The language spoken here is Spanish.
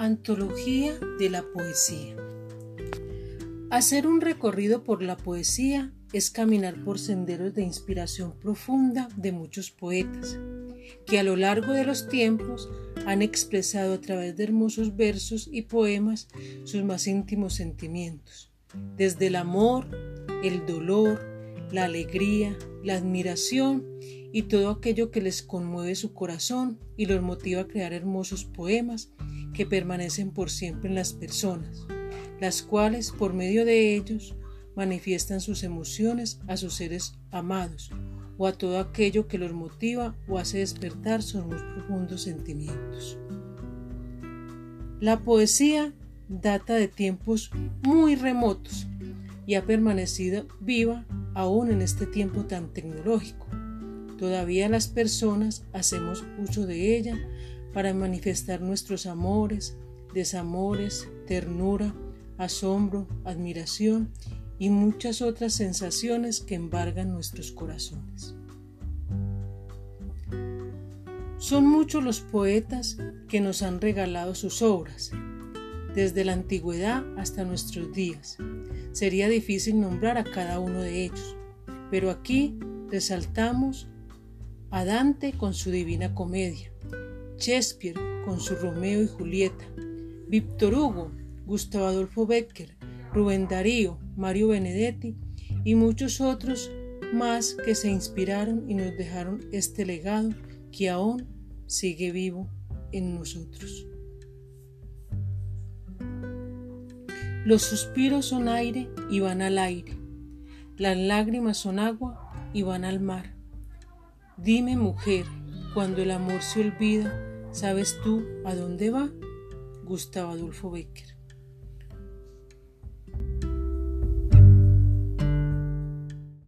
Antología de la Poesía. Hacer un recorrido por la poesía es caminar por senderos de inspiración profunda de muchos poetas, que a lo largo de los tiempos han expresado a través de hermosos versos y poemas sus más íntimos sentimientos, desde el amor, el dolor, la alegría, la admiración y todo aquello que les conmueve su corazón y los motiva a crear hermosos poemas que permanecen por siempre en las personas, las cuales por medio de ellos manifiestan sus emociones a sus seres amados o a todo aquello que los motiva o hace despertar sus más profundos sentimientos. La poesía data de tiempos muy remotos y ha permanecido viva aún en este tiempo tan tecnológico. Todavía las personas hacemos uso de ella para manifestar nuestros amores, desamores, ternura, asombro, admiración y muchas otras sensaciones que embargan nuestros corazones. Son muchos los poetas que nos han regalado sus obras, desde la antigüedad hasta nuestros días. Sería difícil nombrar a cada uno de ellos, pero aquí resaltamos a Dante con su Divina Comedia, Shakespeare con su Romeo y Julieta, Víctor Hugo, Gustavo Adolfo Becker, Rubén Darío, Mario Benedetti y muchos otros más que se inspiraron y nos dejaron este legado que aún sigue vivo en nosotros. Los suspiros son aire y van al aire. Las lágrimas son agua y van al mar. Dime, mujer, cuando el amor se olvida, ¿sabes tú a dónde va? Gustavo Adolfo Becker.